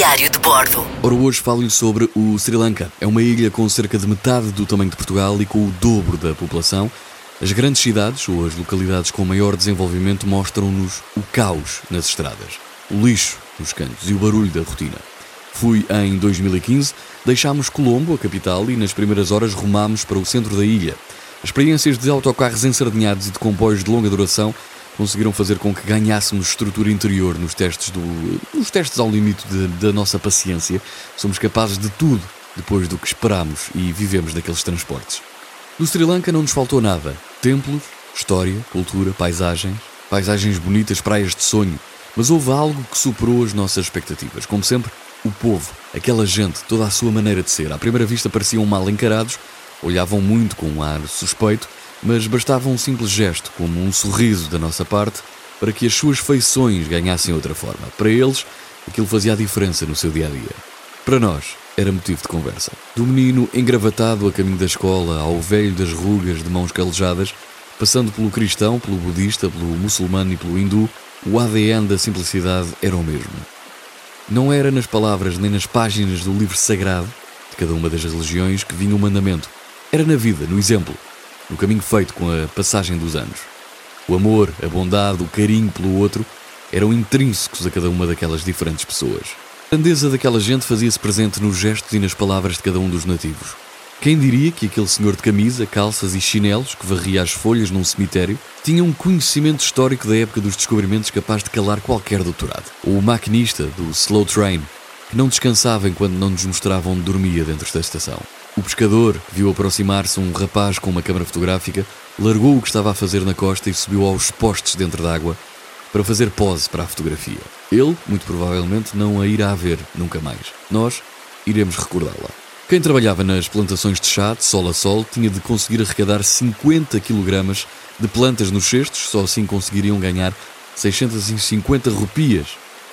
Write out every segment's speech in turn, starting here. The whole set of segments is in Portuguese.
Diário de Bordo. Ora, hoje falo-lhe sobre o Sri Lanka. É uma ilha com cerca de metade do tamanho de Portugal e com o dobro da população. As grandes cidades ou as localidades com maior desenvolvimento mostram-nos o caos nas estradas, o lixo nos cantos e o barulho da rotina. Fui em 2015, deixámos Colombo, a capital, e nas primeiras horas rumámos para o centro da ilha. Experiências de autocarros ensardinhados e de comboios de longa duração conseguiram fazer com que ganhássemos estrutura interior nos testes, do, nos testes ao limite de, da nossa paciência. Somos capazes de tudo depois do que esperamos e vivemos daqueles transportes. Do Sri Lanka não nos faltou nada: templos, história, cultura, paisagens, paisagens bonitas, praias de sonho. Mas houve algo que superou as nossas expectativas. Como sempre, o povo, aquela gente, toda a sua maneira de ser. À primeira vista pareciam mal encarados, olhavam muito com um ar suspeito mas bastava um simples gesto, como um sorriso da nossa parte, para que as suas feições ganhassem outra forma. Para eles, aquilo fazia a diferença no seu dia a dia. Para nós, era motivo de conversa. Do menino engravatado a caminho da escola, ao velho das rugas de mãos calejadas, passando pelo cristão, pelo budista, pelo muçulmano e pelo hindu, o ADN da simplicidade era o mesmo. Não era nas palavras nem nas páginas do livro sagrado de cada uma das religiões que vinha o mandamento. Era na vida, no exemplo no caminho feito com a passagem dos anos. O amor, a bondade, o carinho pelo outro eram intrínsecos a cada uma daquelas diferentes pessoas. A grandeza daquela gente fazia-se presente nos gestos e nas palavras de cada um dos nativos. Quem diria que aquele senhor de camisa, calças e chinelos que varria as folhas num cemitério tinha um conhecimento histórico da época dos descobrimentos capaz de calar qualquer doutorado? Ou o maquinista do Slow Train, que não descansava enquanto não nos mostrava onde dormia dentro da estação. O pescador viu aproximar-se um rapaz com uma câmara fotográfica, largou o que estava a fazer na costa e subiu aos postes dentro d'água para fazer pose para a fotografia. Ele, muito provavelmente, não a irá ver nunca mais. Nós iremos recordá-la. Quem trabalhava nas plantações de chá, de sol a sol, tinha de conseguir arrecadar 50 kg de plantas nos cestos, só assim conseguiriam ganhar 650 rupias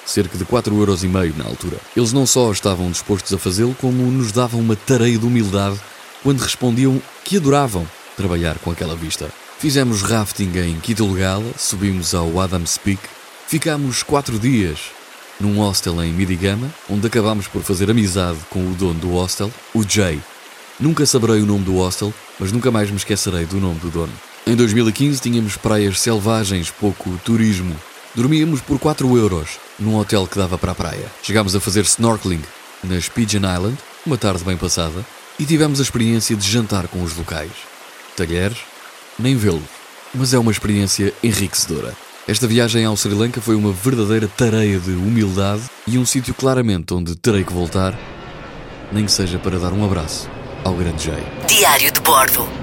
cerca de 4,5 euros na altura. Eles não só estavam dispostos a fazê-lo, como nos davam uma tareia de humildade quando respondiam que adoravam trabalhar com aquela vista. Fizemos rafting em Kitulgala, subimos ao Adams Peak, ficámos quatro dias num hostel em Midigama, onde acabámos por fazer amizade com o dono do hostel, o Jay. Nunca saberei o nome do hostel, mas nunca mais me esquecerei do nome do dono. Em 2015 tínhamos praias selvagens, pouco turismo. Dormíamos por 4 euros num hotel que dava para a praia. Chegámos a fazer snorkeling nas Pigeon Island, uma tarde bem passada, e tivemos a experiência de jantar com os locais. Talheres, nem vê-los, mas é uma experiência enriquecedora. Esta viagem ao Sri Lanka foi uma verdadeira tareia de humildade e um sítio claramente onde terei que voltar, nem que seja para dar um abraço ao grande Jay. Diário de Bordo.